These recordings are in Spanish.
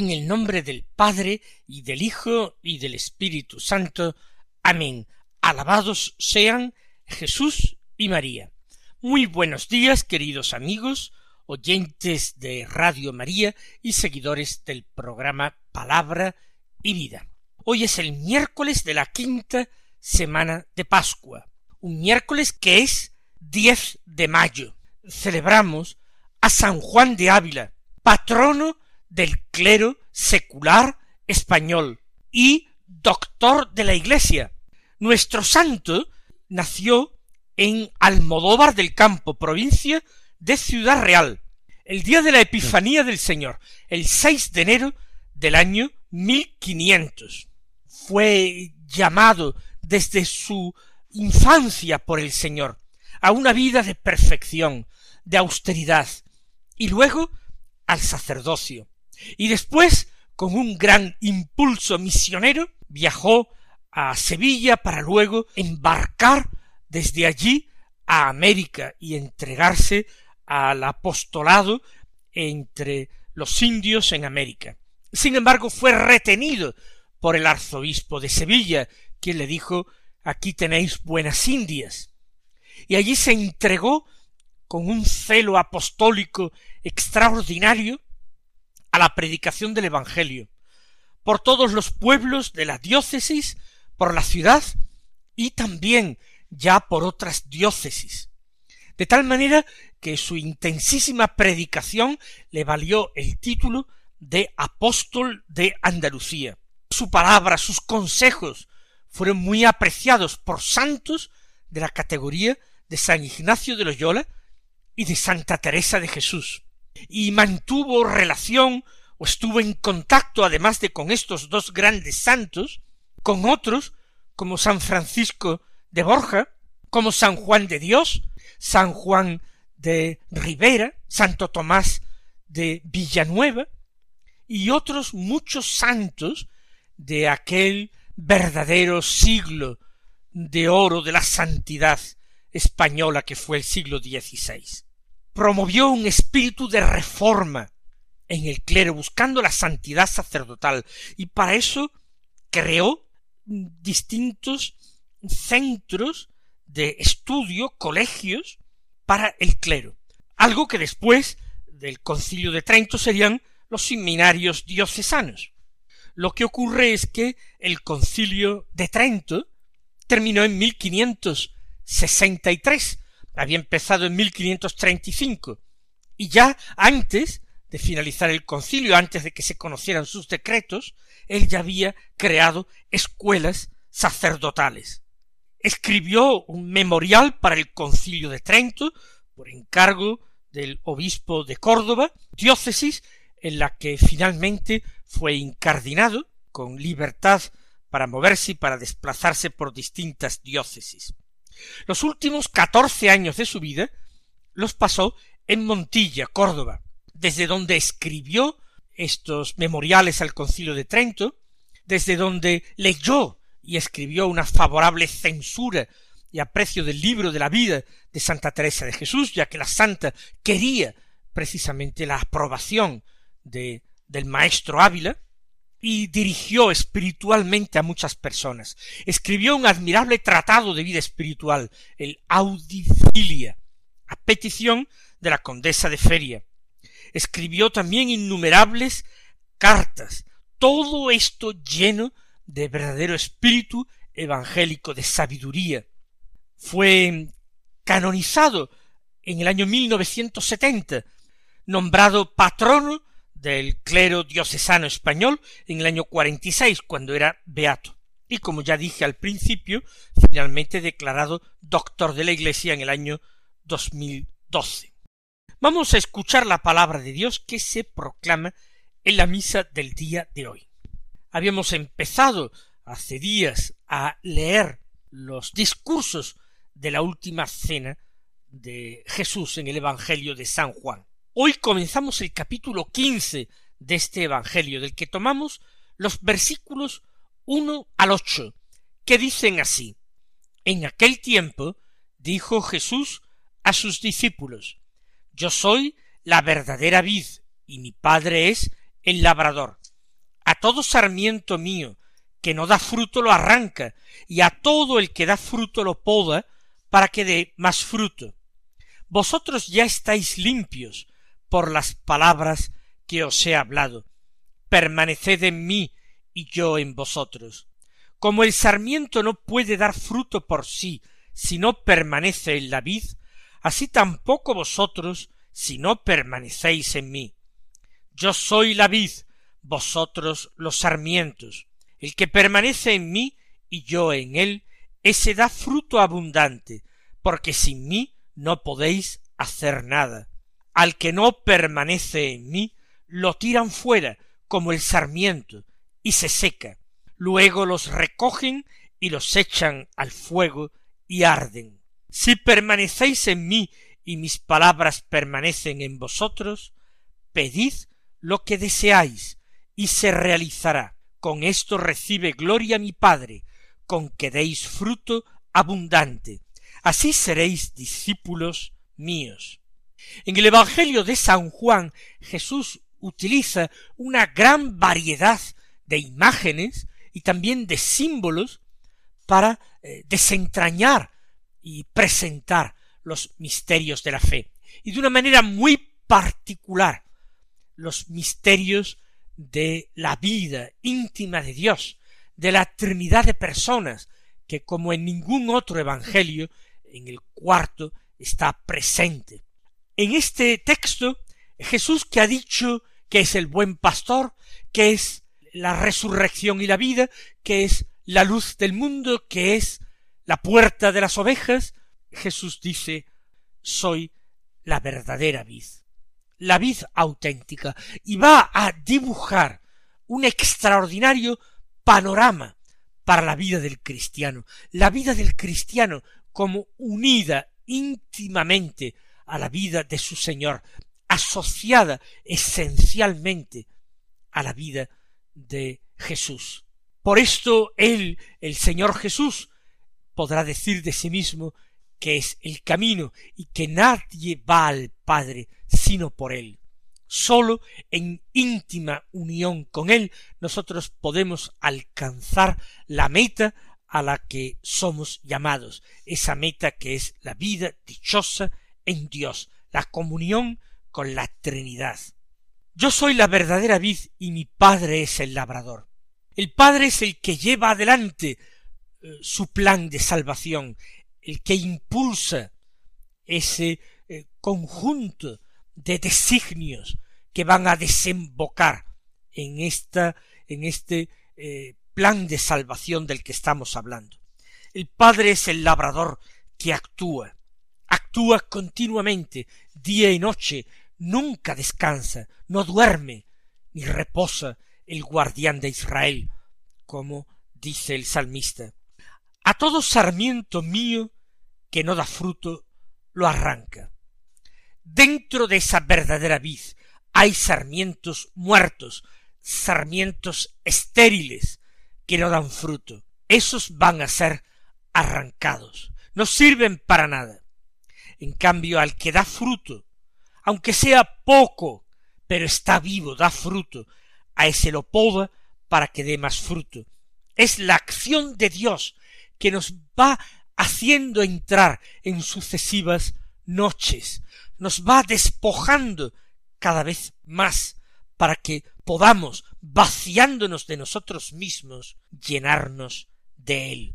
En el nombre del Padre y del Hijo y del Espíritu Santo. Amén. Alabados sean Jesús y María. Muy buenos días, queridos amigos, oyentes de Radio María y seguidores del programa Palabra y Vida. Hoy es el miércoles de la quinta semana de Pascua, un miércoles que es 10 de mayo. Celebramos a San Juan de Ávila, patrono del clero secular español y doctor de la Iglesia. Nuestro santo nació en Almodóvar del Campo, provincia de Ciudad Real, el día de la Epifanía del Señor, el 6 de enero del año 1500. Fue llamado desde su infancia por el Señor a una vida de perfección, de austeridad, y luego al sacerdocio y después, con un gran impulso misionero, viajó a Sevilla para luego embarcar desde allí a América y entregarse al apostolado entre los indios en América. Sin embargo, fue retenido por el arzobispo de Sevilla, quien le dijo aquí tenéis buenas indias. Y allí se entregó con un celo apostólico extraordinario a la predicación del Evangelio, por todos los pueblos de la diócesis, por la ciudad y también ya por otras diócesis, de tal manera que su intensísima predicación le valió el título de apóstol de Andalucía. Su palabra, sus consejos fueron muy apreciados por santos de la categoría de San Ignacio de Loyola y de Santa Teresa de Jesús y mantuvo relación o estuvo en contacto, además de con estos dos grandes santos, con otros como San Francisco de Borja, como San Juan de Dios, San Juan de Rivera, Santo Tomás de Villanueva, y otros muchos santos de aquel verdadero siglo de oro de la santidad española que fue el siglo XVI promovió un espíritu de reforma en el clero, buscando la santidad sacerdotal, y para eso creó distintos centros de estudio, colegios, para el clero, algo que después del concilio de Trento serían los seminarios diocesanos. Lo que ocurre es que el concilio de Trento terminó en 1563, había empezado en 1535 y ya antes de finalizar el concilio, antes de que se conocieran sus decretos, él ya había creado escuelas sacerdotales. Escribió un memorial para el concilio de Trento, por encargo del obispo de Córdoba, diócesis en la que finalmente fue incardinado, con libertad para moverse y para desplazarse por distintas diócesis. Los últimos catorce años de su vida los pasó en Montilla, Córdoba, desde donde escribió estos memoriales al concilio de Trento, desde donde leyó y escribió una favorable censura y aprecio del libro de la vida de Santa Teresa de Jesús, ya que la santa quería precisamente la aprobación de, del maestro Ávila, y dirigió espiritualmente a muchas personas. Escribió un admirable tratado de vida espiritual, el Audifilia, a petición de la condesa de Feria. Escribió también innumerables cartas, todo esto lleno de verdadero espíritu evangélico, de sabiduría. Fue canonizado en el año 1970, nombrado patrono del clero diocesano español en el año cuarenta y seis, cuando era beato, y como ya dije al principio, finalmente declarado doctor de la Iglesia en el año 2012. Vamos a escuchar la palabra de Dios que se proclama en la misa del día de hoy. Habíamos empezado hace días a leer los discursos de la última cena de Jesús en el Evangelio de San Juan. Hoy comenzamos el capítulo quince de este Evangelio, del que tomamos los versículos uno al ocho, que dicen así En aquel tiempo dijo Jesús a sus discípulos Yo soy la verdadera vid, y mi Padre es el labrador. A todo sarmiento mío que no da fruto lo arranca, y a todo el que da fruto lo poda, para que dé más fruto. Vosotros ya estáis limpios por las palabras que os he hablado. Permaneced en mí y yo en vosotros. Como el sarmiento no puede dar fruto por sí si no permanece en la vid, así tampoco vosotros si no permanecéis en mí. Yo soy la vid, vosotros los sarmientos. El que permanece en mí y yo en él, ese da fruto abundante, porque sin mí no podéis hacer nada. Al que no permanece en mí, lo tiran fuera como el sarmiento, y se seca. Luego los recogen y los echan al fuego y arden. Si permanecéis en mí y mis palabras permanecen en vosotros, pedid lo que deseáis y se realizará. Con esto recibe gloria mi Padre, con que deis fruto abundante. Así seréis discípulos míos. En el Evangelio de San Juan Jesús utiliza una gran variedad de imágenes y también de símbolos para eh, desentrañar y presentar los misterios de la fe. Y de una manera muy particular, los misterios de la vida íntima de Dios, de la Trinidad de personas, que como en ningún otro Evangelio, en el cuarto, está presente. En este texto, Jesús que ha dicho que es el buen pastor, que es la resurrección y la vida, que es la luz del mundo, que es la puerta de las ovejas, Jesús dice soy la verdadera vid la vid auténtica, y va a dibujar un extraordinario panorama para la vida del cristiano, la vida del cristiano como unida íntimamente a la vida de su Señor, asociada esencialmente a la vida de Jesús. Por esto él, el Señor Jesús, podrá decir de sí mismo que es el camino y que nadie va al Padre sino por Él. Sólo en íntima unión con Él nosotros podemos alcanzar la meta a la que somos llamados, esa meta que es la vida dichosa en Dios, la comunión con la Trinidad. Yo soy la verdadera vid y mi Padre es el labrador. El Padre es el que lleva adelante eh, su plan de salvación, el que impulsa ese eh, conjunto de designios que van a desembocar en esta en este eh, plan de salvación del que estamos hablando. El Padre es el labrador que actúa, actúa continuamente, día y noche, nunca descansa, no duerme, ni reposa el guardián de Israel, como dice el salmista. A todo sarmiento mío que no da fruto, lo arranca. Dentro de esa verdadera vid hay sarmientos muertos, sarmientos estériles que no dan fruto. Esos van a ser arrancados. No sirven para nada. En cambio, al que da fruto, aunque sea poco, pero está vivo, da fruto, a ese lo poda para que dé más fruto. Es la acción de Dios que nos va haciendo entrar en sucesivas noches, nos va despojando cada vez más para que podamos, vaciándonos de nosotros mismos, llenarnos de Él.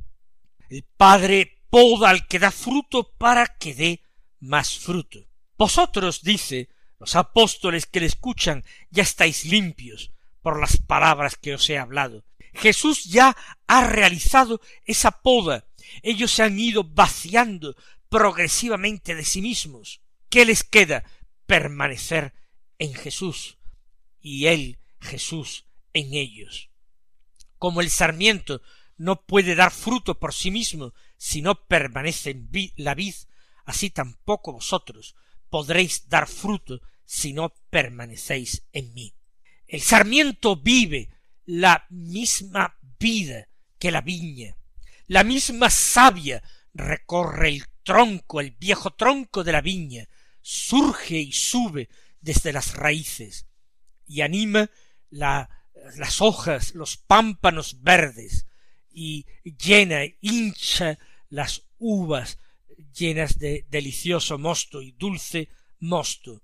El Padre poda al que da fruto para que dé más fruto. Vosotros, dice, los apóstoles que le escuchan, ya estáis limpios por las palabras que os he hablado. Jesús ya ha realizado esa poda. Ellos se han ido vaciando progresivamente de sí mismos. ¿Qué les queda? permanecer en Jesús y él, Jesús, en ellos. Como el sarmiento no puede dar fruto por sí mismo si no permanece en la vid, así tampoco vosotros podréis dar fruto si no permanecéis en mí. El sarmiento vive la misma vida que la viña, la misma savia recorre el tronco, el viejo tronco de la viña, surge y sube desde las raíces y anima la, las hojas, los pámpanos verdes y llena, hincha las uvas llenas de delicioso mosto y dulce mosto.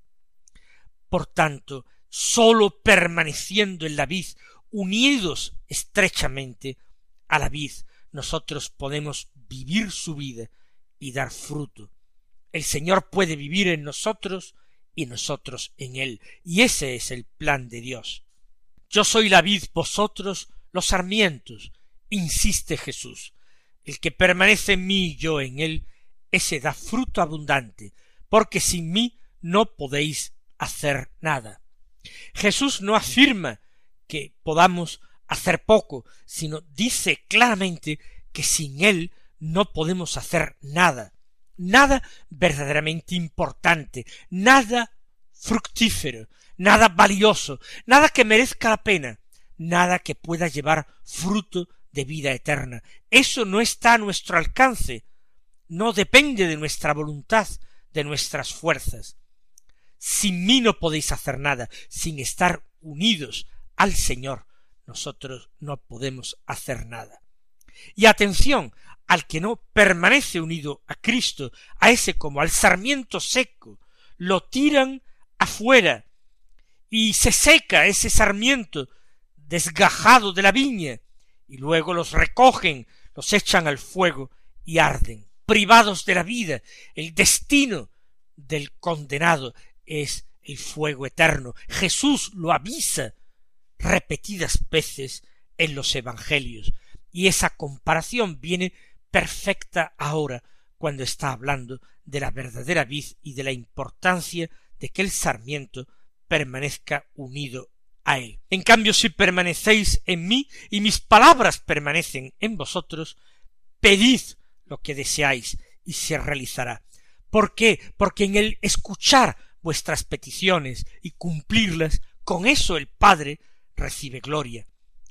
Por tanto, sólo permaneciendo en la vid, unidos estrechamente a la vid, nosotros podemos vivir su vida y dar fruto. El Señor puede vivir en nosotros y nosotros en Él, y ese es el plan de Dios. Yo soy la vid, vosotros los sarmientos, insiste Jesús. El que permanece en mí y yo en Él, ese da fruto abundante, porque sin mí no podéis hacer nada. Jesús no afirma que podamos hacer poco, sino dice claramente que sin Él no podemos hacer nada, nada verdaderamente importante, nada fructífero, nada valioso, nada que merezca la pena, nada que pueda llevar fruto de vida eterna. Eso no está a nuestro alcance, no depende de nuestra voluntad, de nuestras fuerzas. Sin mí no podéis hacer nada, sin estar unidos al Señor, nosotros no podemos hacer nada. Y atención, al que no permanece unido a Cristo, a ese como al sarmiento seco, lo tiran afuera y se seca ese sarmiento desgajado de la viña y luego los recogen, los echan al fuego y arden. Privados de la vida, el destino del condenado es el fuego eterno. Jesús lo avisa repetidas veces en los evangelios y esa comparación viene perfecta ahora cuando está hablando de la verdadera vid y de la importancia de que el sarmiento permanezca unido a él. En cambio, si permanecéis en mí y mis palabras permanecen en vosotros, pedid lo que deseáis y se realizará. ¿Por qué? Porque en el escuchar vuestras peticiones y cumplirlas, con eso el Padre recibe gloria.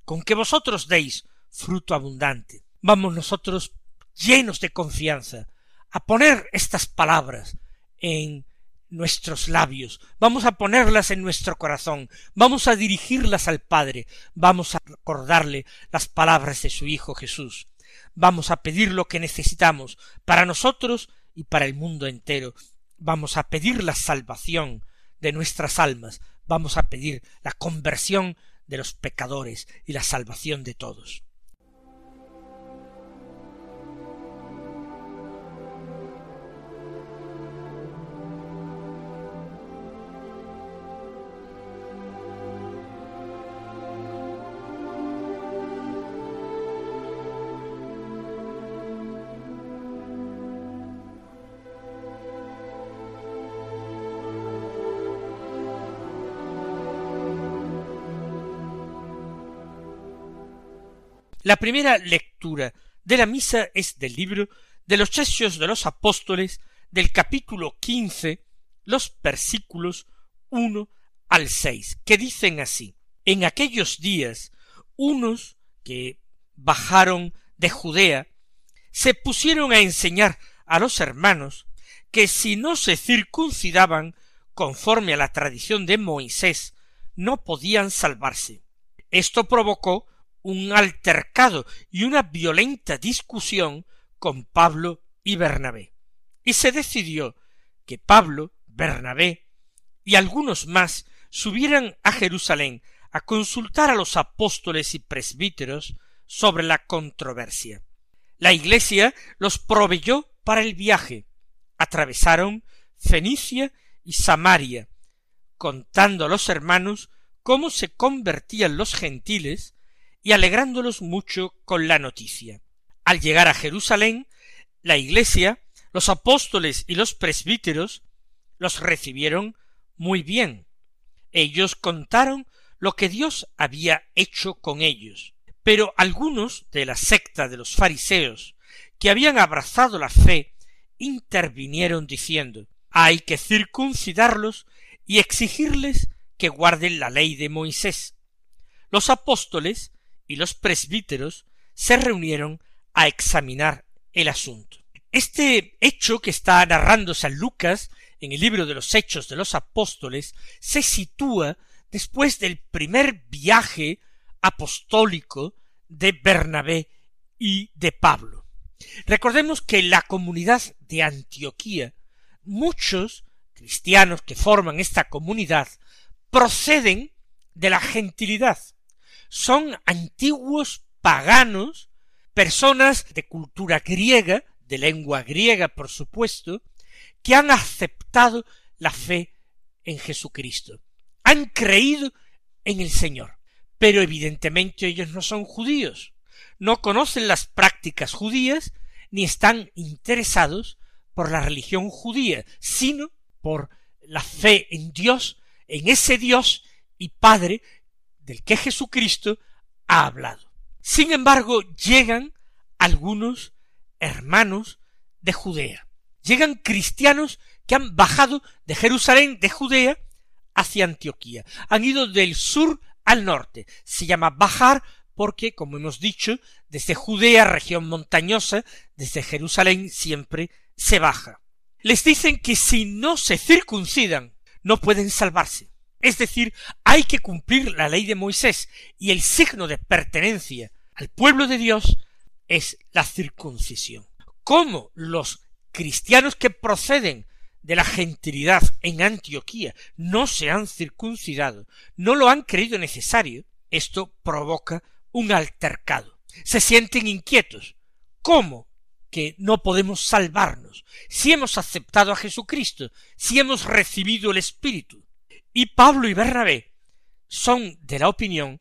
Con que vosotros deis fruto abundante. Vamos nosotros llenos de confianza a poner estas palabras en nuestros labios, vamos a ponerlas en nuestro corazón, vamos a dirigirlas al Padre, vamos a recordarle las palabras de su Hijo Jesús, vamos a pedir lo que necesitamos para nosotros y para el mundo entero, vamos a pedir la salvación de nuestras almas, vamos a pedir la conversión de los pecadores y la salvación de todos. La primera lectura de la misa es del libro de los Hechos de los Apóstoles del capítulo quince, los versículos uno al seis, que dicen así En aquellos días unos que bajaron de Judea se pusieron a enseñar a los hermanos que si no se circuncidaban conforme a la tradición de Moisés, no podían salvarse. Esto provocó un altercado y una violenta discusión con Pablo y Bernabé. Y se decidió que Pablo, Bernabé y algunos más subieran a Jerusalén a consultar a los apóstoles y presbíteros sobre la controversia. La Iglesia los proveyó para el viaje. Atravesaron Fenicia y Samaria, contando a los hermanos cómo se convertían los gentiles y alegrándolos mucho con la noticia. Al llegar a Jerusalén, la Iglesia, los apóstoles y los presbíteros los recibieron muy bien. Ellos contaron lo que Dios había hecho con ellos. Pero algunos de la secta de los fariseos, que habían abrazado la fe, intervinieron diciendo hay que circuncidarlos y exigirles que guarden la ley de Moisés. Los apóstoles y los presbíteros se reunieron a examinar el asunto. Este hecho que está narrando San Lucas en el libro de los Hechos de los Apóstoles se sitúa después del primer viaje apostólico de Bernabé y de Pablo. Recordemos que la comunidad de Antioquía, muchos cristianos que forman esta comunidad proceden de la gentilidad. Son antiguos paganos, personas de cultura griega, de lengua griega, por supuesto, que han aceptado la fe en Jesucristo han creído en el Señor. Pero evidentemente ellos no son judíos, no conocen las prácticas judías, ni están interesados por la religión judía, sino por la fe en Dios, en ese Dios y Padre del que Jesucristo ha hablado. Sin embargo, llegan algunos hermanos de Judea. Llegan cristianos que han bajado de Jerusalén, de Judea, hacia Antioquía. Han ido del sur al norte. Se llama bajar porque, como hemos dicho, desde Judea, región montañosa, desde Jerusalén siempre se baja. Les dicen que si no se circuncidan, no pueden salvarse. Es decir, hay que cumplir la ley de Moisés y el signo de pertenencia al pueblo de Dios es la circuncisión. ¿Cómo los cristianos que proceden de la gentilidad en Antioquía no se han circuncidado, no lo han creído necesario, esto provoca un altercado. Se sienten inquietos. ¿Cómo que no podemos salvarnos si hemos aceptado a Jesucristo, si hemos recibido el Espíritu? Y Pablo y Bernabé son de la opinión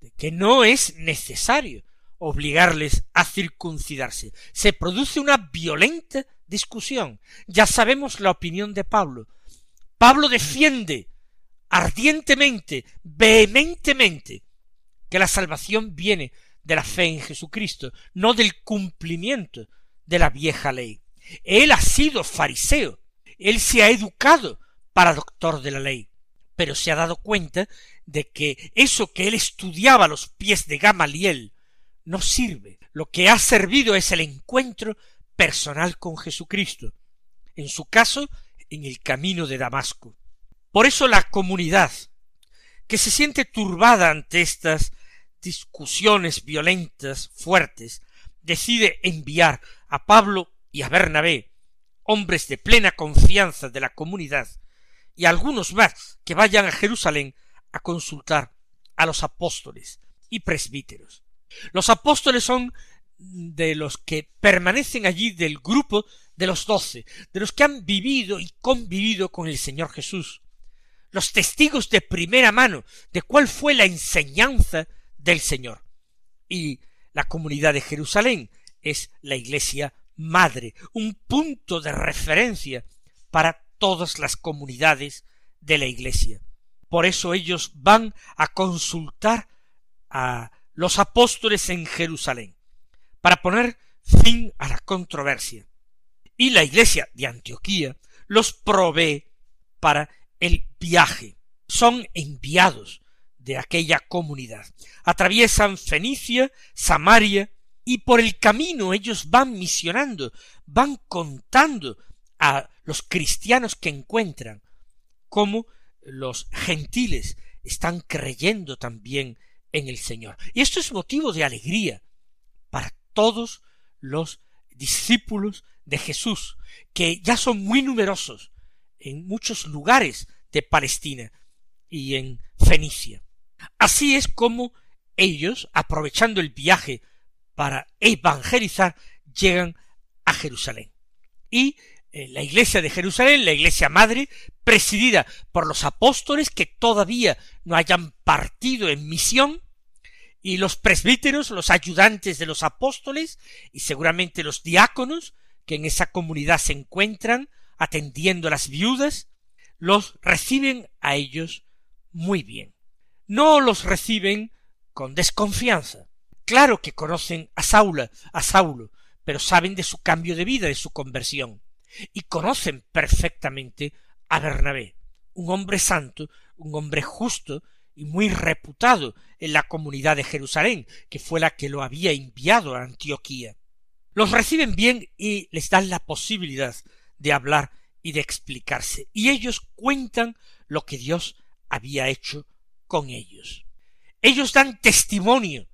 de que no es necesario obligarles a circuncidarse. Se produce una violenta discusión. Ya sabemos la opinión de Pablo. Pablo defiende ardientemente, vehementemente, que la salvación viene de la fe en Jesucristo, no del cumplimiento de la vieja ley. Él ha sido fariseo, él se ha educado para doctor de la ley, pero se ha dado cuenta de que eso que él estudiaba a los pies de Gamaliel no sirve. Lo que ha servido es el encuentro personal con Jesucristo, en su caso, en el camino de Damasco. Por eso la comunidad, que se siente turbada ante estas discusiones violentas, fuertes, decide enviar a Pablo y a Bernabé, hombres de plena confianza de la comunidad, y algunos más que vayan a Jerusalén a consultar a los apóstoles y presbíteros. Los apóstoles son de los que permanecen allí del grupo de los doce, de los que han vivido y convivido con el Señor Jesús, los testigos de primera mano de cuál fue la enseñanza del Señor. Y la comunidad de Jerusalén es la iglesia madre, un punto de referencia para todas las comunidades de la iglesia. Por eso ellos van a consultar a los apóstoles en Jerusalén para poner fin a la controversia. Y la iglesia de Antioquía los provee para el viaje. Son enviados de aquella comunidad. Atraviesan Fenicia, Samaria, y por el camino ellos van misionando, van contando a los cristianos que encuentran cómo los gentiles están creyendo también en el Señor. Y esto es motivo de alegría para todos los discípulos de Jesús, que ya son muy numerosos en muchos lugares de Palestina y en Fenicia. Así es como ellos, aprovechando el viaje para evangelizar, llegan a Jerusalén. Y eh, la iglesia de Jerusalén, la iglesia madre, presidida por los apóstoles que todavía no hayan partido en misión, y los presbíteros, los ayudantes de los apóstoles, y seguramente los diáconos, que en esa comunidad se encuentran atendiendo a las viudas, los reciben a ellos muy bien. No los reciben con desconfianza. Claro que conocen a Saula, a Saulo, pero saben de su cambio de vida, de su conversión, y conocen perfectamente a Bernabé, un hombre santo, un hombre justo y muy reputado en la comunidad de Jerusalén, que fue la que lo había enviado a Antioquía. Los reciben bien y les dan la posibilidad de hablar y de explicarse, y ellos cuentan lo que Dios había hecho con ellos. Ellos dan testimonio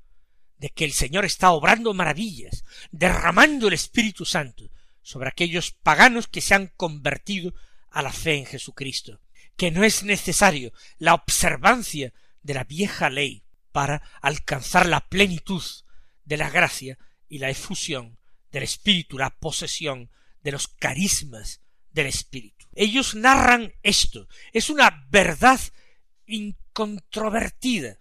de que el Señor está obrando maravillas, derramando el Espíritu Santo sobre aquellos paganos que se han convertido a la fe en Jesucristo, que no es necesario la observancia de la vieja ley para alcanzar la plenitud de la gracia y la efusión del Espíritu, la posesión de los carismas del Espíritu. Ellos narran esto, es una verdad incontrovertida,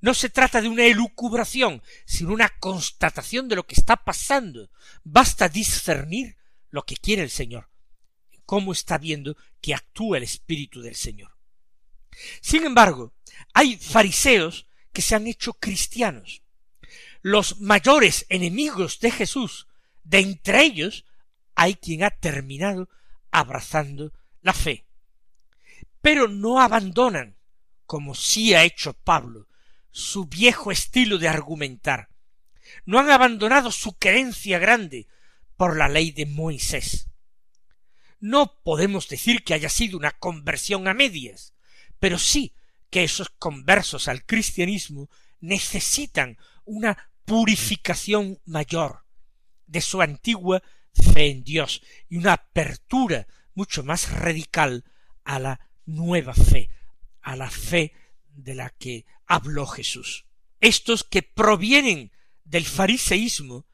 no se trata de una elucubración, sino una constatación de lo que está pasando. Basta discernir lo que quiere el Señor, cómo está viendo que actúa el Espíritu del Señor. Sin embargo, hay fariseos que se han hecho cristianos. Los mayores enemigos de Jesús, de entre ellos, hay quien ha terminado abrazando la fe. Pero no abandonan, como sí ha hecho Pablo, su viejo estilo de argumentar. No han abandonado su creencia grande por la ley de Moisés. No podemos decir que haya sido una conversión a medias, pero sí que esos conversos al cristianismo necesitan una purificación mayor de su antigua fe en Dios y una apertura mucho más radical a la nueva fe, a la fe de la que habló Jesús. Estos que provienen del fariseísmo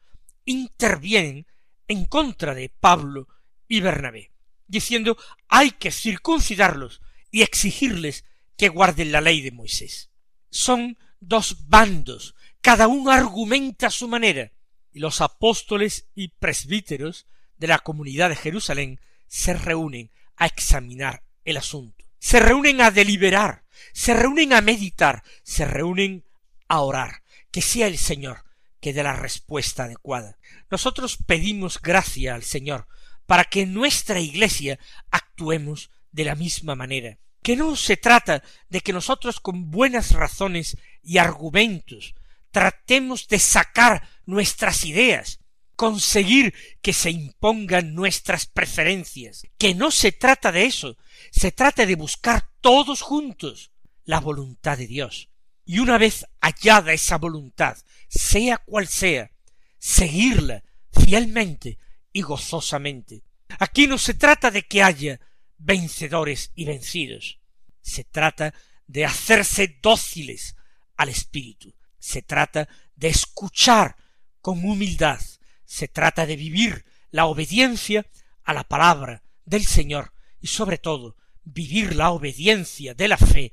intervienen en contra de Pablo y Bernabé, diciendo hay que circuncidarlos y exigirles que guarden la ley de Moisés. Son dos bandos, cada uno argumenta a su manera, y los apóstoles y presbíteros de la comunidad de Jerusalén se reúnen a examinar el asunto, se reúnen a deliberar se reúnen a meditar, se reúnen a orar, que sea el Señor que dé la respuesta adecuada. Nosotros pedimos gracia al Señor para que en nuestra iglesia actuemos de la misma manera, que no se trata de que nosotros con buenas razones y argumentos tratemos de sacar nuestras ideas, conseguir que se impongan nuestras preferencias, que no se trata de eso, se trata de buscar todos juntos la voluntad de Dios. Y una vez hallada esa voluntad, sea cual sea, seguirla fielmente y gozosamente. Aquí no se trata de que haya vencedores y vencidos. Se trata de hacerse dóciles al Espíritu. Se trata de escuchar con humildad. Se trata de vivir la obediencia a la palabra del Señor y sobre todo vivir la obediencia de la fe